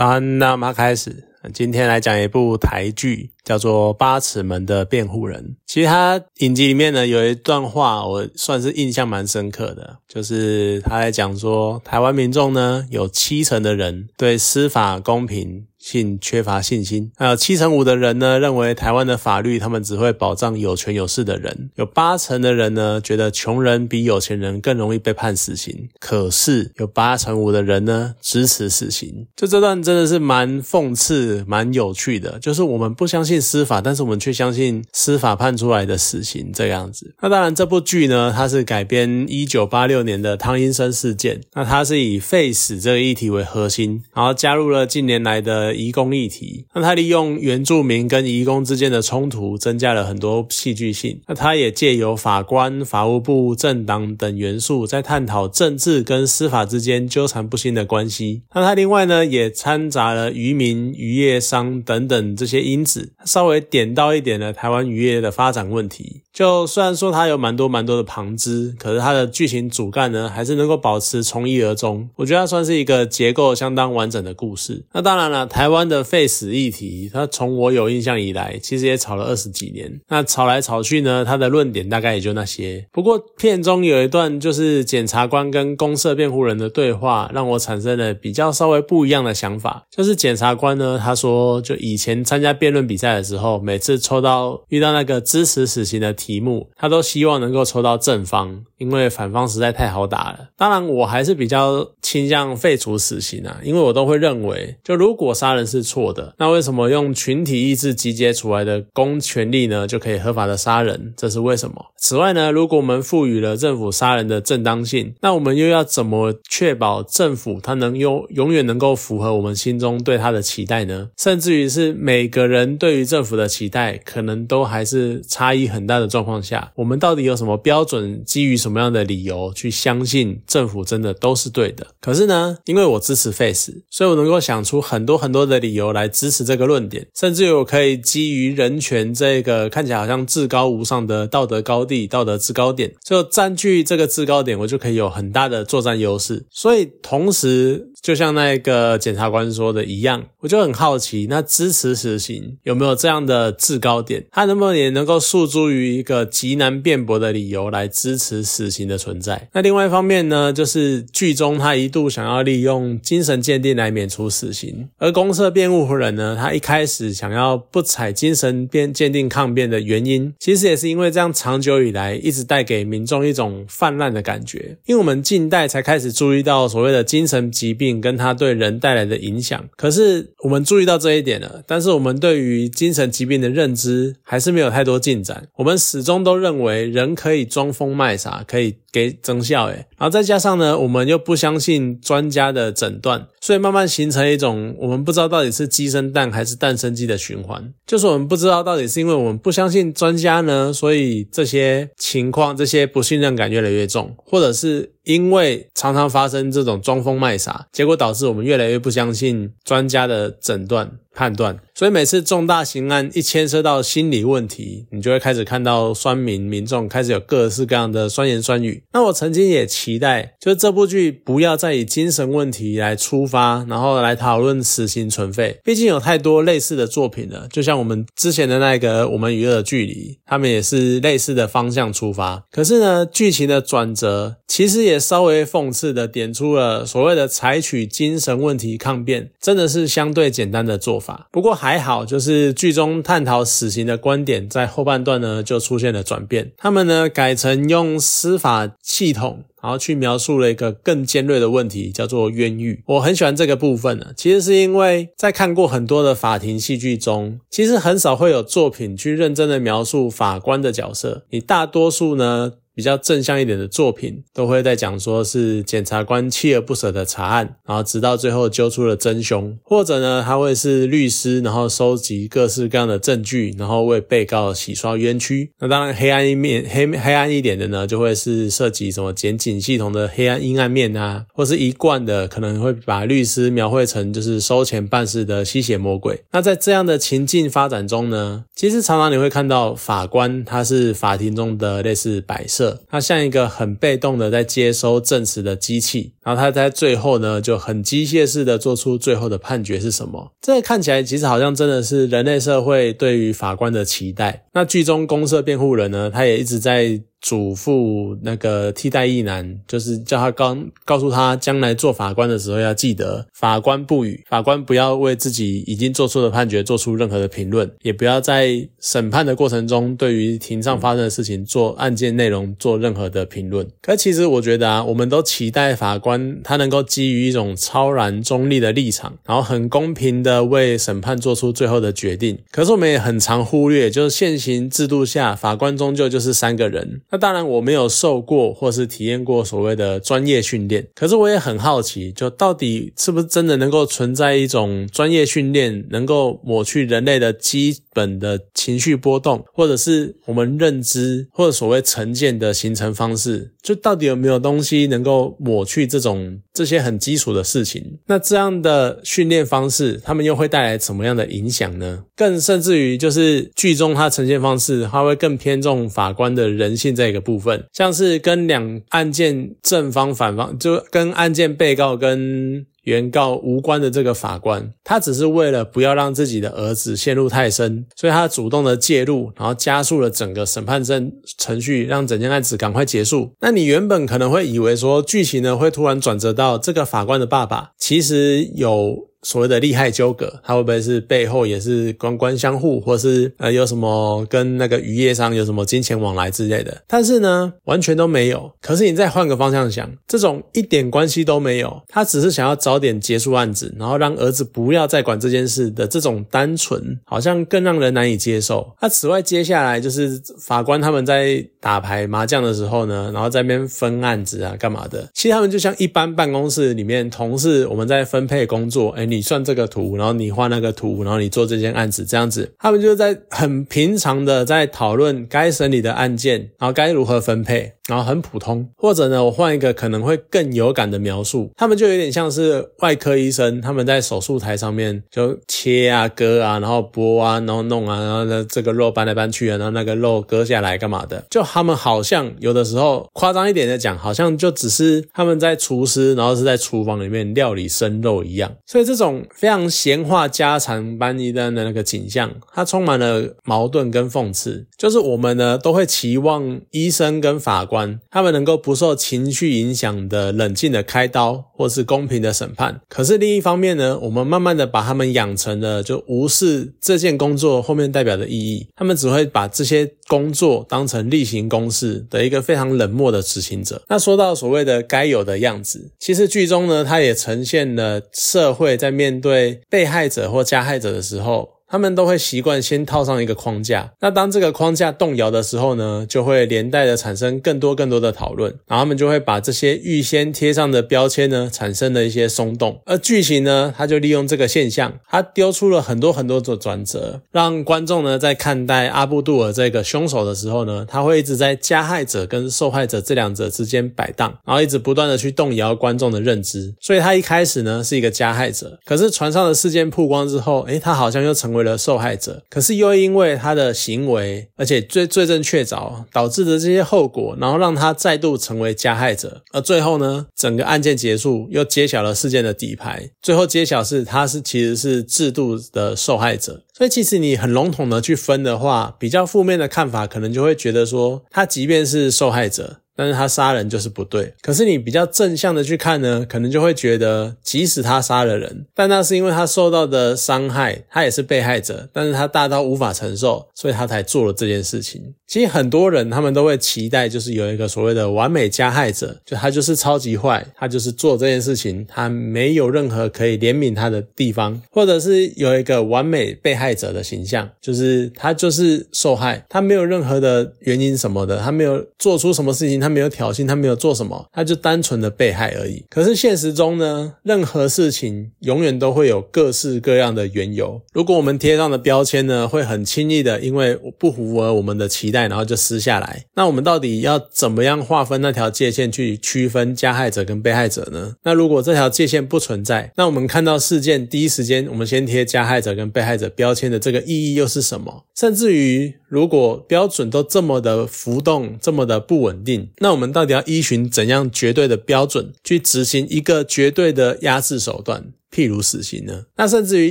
早安，那我们开始。今天来讲一部台剧，叫做《八尺门的辩护人》。其实他影集里面呢有一段话，我算是印象蛮深刻的，就是他在讲说，台湾民众呢有七成的人对司法公平。信缺乏信心，还有七成五的人呢认为台湾的法律他们只会保障有权有势的人，有八成的人呢觉得穷人比有钱人更容易被判死刑，可是有八成五的人呢支持死刑。就这段真的是蛮讽刺、蛮有趣的，就是我们不相信司法，但是我们却相信司法判出来的死刑这样子。那当然，这部剧呢它是改编一九八六年的汤阴生事件，那它是以废死这个议题为核心，然后加入了近年来的。移工议题，那他利用原住民跟移工之间的冲突，增加了很多戏剧性。那他也借由法官、法务部、政党等元素，在探讨政治跟司法之间纠缠不清的关系。那他另外呢，也掺杂了渔民、渔业商等等这些因子，稍微点到一点了台湾渔业的发展问题。就虽然说它有蛮多蛮多的旁枝，可是它的剧情主干呢，还是能够保持从一而终。我觉得它算是一个结构相当完整的故事。那当然了，台台湾的废死议题，它从我有印象以来，其实也吵了二十几年。那吵来吵去呢，它的论点大概也就那些。不过片中有一段就是检察官跟公社辩护人的对话，让我产生了比较稍微不一样的想法。就是检察官呢，他说，就以前参加辩论比赛的时候，每次抽到遇到那个支持死刑的。题目，他都希望能够抽到正方，因为反方实在太好打了。当然，我还是比较倾向废除死刑啊，因为我都会认为，就如果杀杀人是错的，那为什么用群体意志集结出来的公权力呢，就可以合法的杀人？这是为什么？此外呢，如果我们赋予了政府杀人的正当性，那我们又要怎么确保政府它能永永远能够符合我们心中对它的期待呢？甚至于是每个人对于政府的期待，可能都还是差异很大的。状况下，我们到底有什么标准？基于什么样的理由去相信政府真的都是对的？可是呢，因为我支持 Face，所以我能够想出很多很多的理由来支持这个论点，甚至我可以基于人权这个看起来好像至高无上的道德高地、道德制高点，就占据这个制高点，我就可以有很大的作战优势。所以同时，就像那个检察官说的一样，我就很好奇，那支持死刑有没有这样的制高点？他能不能也能够诉诸于？一个极难辩驳的理由来支持死刑的存在。那另外一方面呢，就是剧中他一度想要利用精神鉴定来免除死刑，而公社辩护人呢，他一开始想要不采精神辩鉴定抗辩的原因，其实也是因为这样长久以来一直带给民众一种泛滥的感觉。因为我们近代才开始注意到所谓的精神疾病跟它对人带来的影响，可是我们注意到这一点了，但是我们对于精神疾病的认知还是没有太多进展。我们。始终都认为人可以装疯卖傻，可以给增效，诶然后再加上呢，我们又不相信专家的诊断，所以慢慢形成一种我们不知道到底是鸡生蛋还是蛋生鸡的循环。就是我们不知道到底是因为我们不相信专家呢，所以这些情况、这些不信任感越来越重，或者是因为常常发生这种装疯卖傻，结果导致我们越来越不相信专家的诊断。判断，所以每次重大刑案一牵涉到心理问题，你就会开始看到酸民民众开始有各式各样的酸言酸语。那我曾经也期待，就这部剧不要再以精神问题来出发，然后来讨论死刑存废。毕竟有太多类似的作品了，就像我们之前的那个《我们娱乐的距离》，他们也是类似的方向出发。可是呢，剧情的转折其实也稍微讽刺的点出了所谓的采取精神问题抗辩，真的是相对简单的做。法不过还好，就是剧中探讨死刑的观点，在后半段呢就出现了转变。他们呢改成用司法系统，然后去描述了一个更尖锐的问题，叫做冤狱。我很喜欢这个部分呢，其实是因为在看过很多的法庭戏剧中，其实很少会有作品去认真的描述法官的角色，你大多数呢。比较正向一点的作品，都会在讲说是检察官锲而不舍的查案，然后直到最后揪出了真凶，或者呢，他会是律师，然后收集各式各样的证据，然后为被告洗刷冤屈。那当然，黑暗一面黑黑暗一点的呢，就会是涉及什么检警系统的黑暗阴暗面啊，或是一贯的可能会把律师描绘成就是收钱办事的吸血魔鬼。那在这样的情境发展中呢，其实常常你会看到法官他是法庭中的类似摆设。它像一个很被动的在接收证词的机器，然后他在最后呢就很机械式的做出最后的判决是什么。这看起来其实好像真的是人类社会对于法官的期待。那剧中公社辩护人呢，他也一直在。嘱咐那个替代役男，就是叫他刚告诉他，将来做法官的时候要记得，法官不语，法官不要为自己已经做出的判决做出任何的评论，也不要在审判的过程中对于庭上发生的事情做案件内容做任何的评论。可其实我觉得啊，我们都期待法官他能够基于一种超然中立的立场，然后很公平的为审判做出最后的决定。可是我们也很常忽略，就是现行制度下，法官终究就是三个人。那当然，我没有受过或是体验过所谓的专业训练，可是我也很好奇，就到底是不是真的能够存在一种专业训练，能够抹去人类的基本的情绪波动，或者是我们认知或者所谓成见的形成方式？就到底有没有东西能够抹去这种这些很基础的事情？那这样的训练方式，他们又会带来什么样的影响呢？更甚至于，就是剧中它呈现方式，它会更偏重法官的人性这个部分，像是跟两案件正方、反方，就跟案件被告跟。原告无关的这个法官，他只是为了不要让自己的儿子陷入太深，所以他主动的介入，然后加速了整个审判证程序，让整件案子赶快结束。那你原本可能会以为说剧情呢会突然转折到这个法官的爸爸，其实有。所谓的利害纠葛，他会不会是背后也是官官相护，或是呃有什么跟那个渔业商有什么金钱往来之类的？但是呢，完全都没有。可是你再换个方向想，这种一点关系都没有，他只是想要早点结束案子，然后让儿子不要再管这件事的这种单纯，好像更让人难以接受。那此外，接下来就是法官他们在打牌麻将的时候呢，然后在那边分案子啊，干嘛的？其实他们就像一般办公室里面同事，我们在分配工作，哎。你算这个图，然后你画那个图，然后你做这件案子，这样子，他们就在很平常的在讨论该审理的案件，然后该如何分配。然后很普通，或者呢，我换一个可能会更有感的描述，他们就有点像是外科医生，他们在手术台上面就切啊、割啊，然后剥啊，然后弄啊，然后呢这个肉搬来搬去啊，然后那个肉割下来干嘛的？就他们好像有的时候夸张一点的讲，好像就只是他们在厨师，然后是在厨房里面料理生肉一样。所以这种非常闲话家常般一般的那个景象，它充满了矛盾跟讽刺。就是我们呢都会期望医生跟法官。他们能够不受情绪影响的冷静的开刀，或是公平的审判。可是另一方面呢，我们慢慢的把他们养成了就无视这件工作后面代表的意义。他们只会把这些工作当成例行公事的一个非常冷漠的执行者。那说到所谓的该有的样子，其实剧中呢，它也呈现了社会在面对被害者或加害者的时候。他们都会习惯先套上一个框架，那当这个框架动摇的时候呢，就会连带的产生更多更多的讨论，然后他们就会把这些预先贴上的标签呢，产生了一些松动，而剧情呢，他就利用这个现象，他丢出了很多很多的转折，让观众呢在看待阿布杜尔这个凶手的时候呢，他会一直在加害者跟受害者这两者之间摆荡，然后一直不断的去动摇观众的认知，所以他一开始呢是一个加害者，可是船上的事件曝光之后，诶，他好像又成为。为了受害者，可是又因为他的行为，而且罪罪证确凿导致的这些后果，然后让他再度成为加害者。而最后呢，整个案件结束，又揭晓了事件的底牌。最后揭晓是他是其实是制度的受害者。所以其实你很笼统的去分的话，比较负面的看法，可能就会觉得说，他即便是受害者。但是他杀人就是不对，可是你比较正向的去看呢，可能就会觉得，即使他杀了人，但那是因为他受到的伤害，他也是被害者，但是他大到无法承受，所以他才做了这件事情。其实很多人他们都会期待，就是有一个所谓的完美加害者，就他就是超级坏，他就是做这件事情，他没有任何可以怜悯他的地方，或者是有一个完美被害者的形象，就是他就是受害，他没有任何的原因什么的，他没有做出什么事情，他。没有挑衅，他没有做什么，他就单纯的被害而已。可是现实中呢，任何事情永远都会有各式各样的缘由。如果我们贴上的标签呢，会很轻易的因为不符合我们的期待，然后就撕下来。那我们到底要怎么样划分那条界限去区分加害者跟被害者呢？那如果这条界限不存在，那我们看到事件第一时间，我们先贴加害者跟被害者标签的这个意义又是什么？甚至于，如果标准都这么的浮动，这么的不稳定。那我们到底要依循怎样绝对的标准去执行一个绝对的压制手段？譬如死刑呢？那甚至于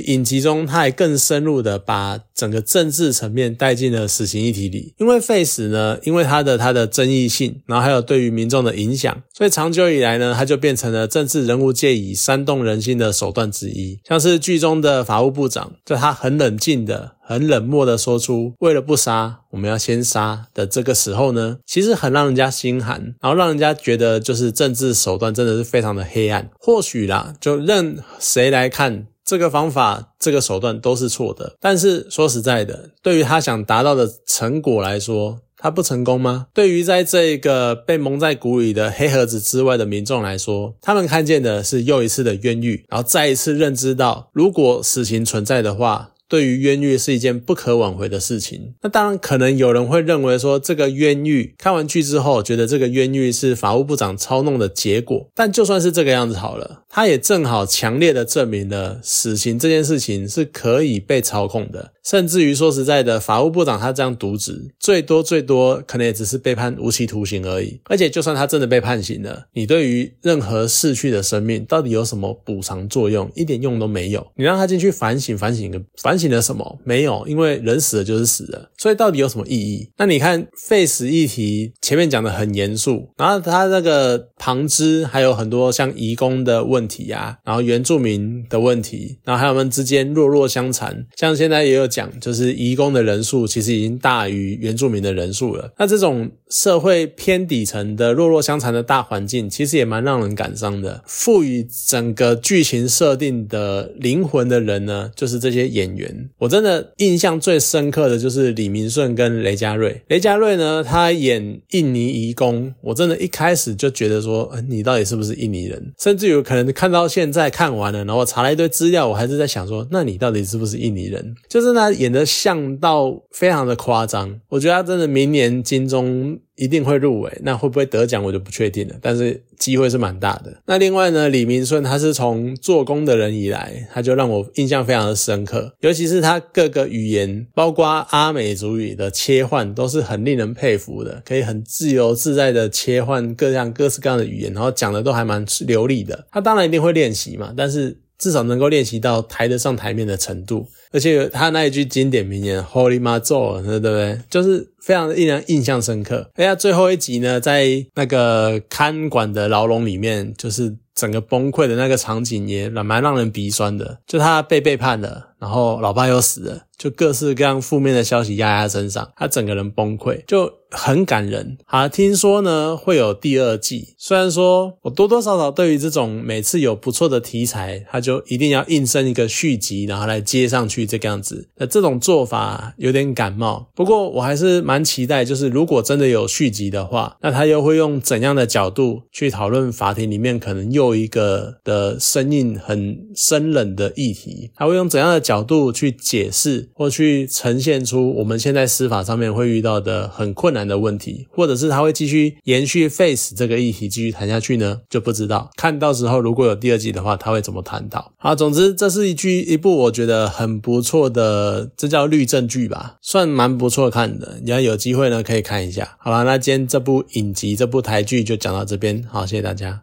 影集中，他还更深入的把整个政治层面带进了死刑议题里。因为废死呢，因为它的它的争议性，然后还有对于民众的影响，所以长久以来呢，它就变成了政治人物借以煽动人心的手段之一。像是剧中的法务部长，就他很冷静的。很冷漠的说出“为了不杀，我们要先杀”的这个时候呢，其实很让人家心寒，然后让人家觉得就是政治手段真的是非常的黑暗。或许啦，就任谁来看这个方法、这个手段都是错的。但是说实在的，对于他想达到的成果来说，他不成功吗？对于在这个被蒙在鼓里的黑盒子之外的民众来说，他们看见的是又一次的冤狱，然后再一次认知到，如果死刑存在的话。对于冤狱是一件不可挽回的事情。那当然，可能有人会认为说，这个冤狱看完剧之后，觉得这个冤狱是法务部长操弄的结果。但就算是这个样子好了，他也正好强烈的证明了死刑这件事情是可以被操控的。甚至于说实在的，法务部长他这样渎职，最多最多可能也只是被判无期徒刑而已。而且，就算他真的被判刑了，你对于任何逝去的生命到底有什么补偿作用？一点用都没有。你让他进去反省反省个反省了什么？没有，因为人死了就是死了，所以到底有什么意义？那你看废死议题前面讲的很严肃，然后他那个旁支还有很多像移工的问题啊，然后原住民的问题，然后还有们之间弱弱相残，像现在也有讲，就是移工的人数其实已经大于原住民的人数了。那这种社会偏底层的弱弱相残的大环境，其实也蛮让人感伤的。赋予整个剧情设定的灵魂的人呢，就是这些演员。我真的印象最深刻的就是李明顺跟雷佳瑞。雷佳瑞呢，他演印尼移工，我真的一开始就觉得说，你到底是不是印尼人？甚至有可能看到现在看完了，然后查了一堆资料，我还是在想说，那你到底是不是印尼人？就是那他演的像到非常的夸张。我觉得他真的明年金钟。一定会入围，那会不会得奖我就不确定了，但是机会是蛮大的。那另外呢，李明顺他是从做工的人以来，他就让我印象非常的深刻，尤其是他各个语言，包括阿美族语的切换，都是很令人佩服的，可以很自由自在的切换各样各式各样的语言，然后讲的都还蛮流利的。他当然一定会练习嘛，但是。至少能够练习到抬得上台面的程度，而且他那一句经典名言 “Holy Ma Zo”，对不对？就是非常的令人印象深刻。哎呀，最后一集呢，在那个看管的牢笼里面，就是整个崩溃的那个场景也蛮让人鼻酸的。就他被背叛了，然后老爸又死了。就各式各样负面的消息压在身上，他整个人崩溃，就很感人。好，听说呢会有第二季，虽然说我多多少少对于这种每次有不错的题材，他就一定要硬生一个续集，然后来接上去这个样子，那这种做法有点感冒。不过我还是蛮期待，就是如果真的有续集的话，那他又会用怎样的角度去讨论法庭里面可能又一个的生硬很生冷的议题？他会用怎样的角度去解释？或去呈现出我们现在司法上面会遇到的很困难的问题，或者是他会继续延续 face 这个议题继续谈下去呢？就不知道。看到时候如果有第二季的话，他会怎么谈到？好，总之这是一句一部我觉得很不错的，这叫律政剧吧，算蛮不错看的。你要有机会呢可以看一下。好了，那今天这部影集这部台剧就讲到这边，好，谢谢大家。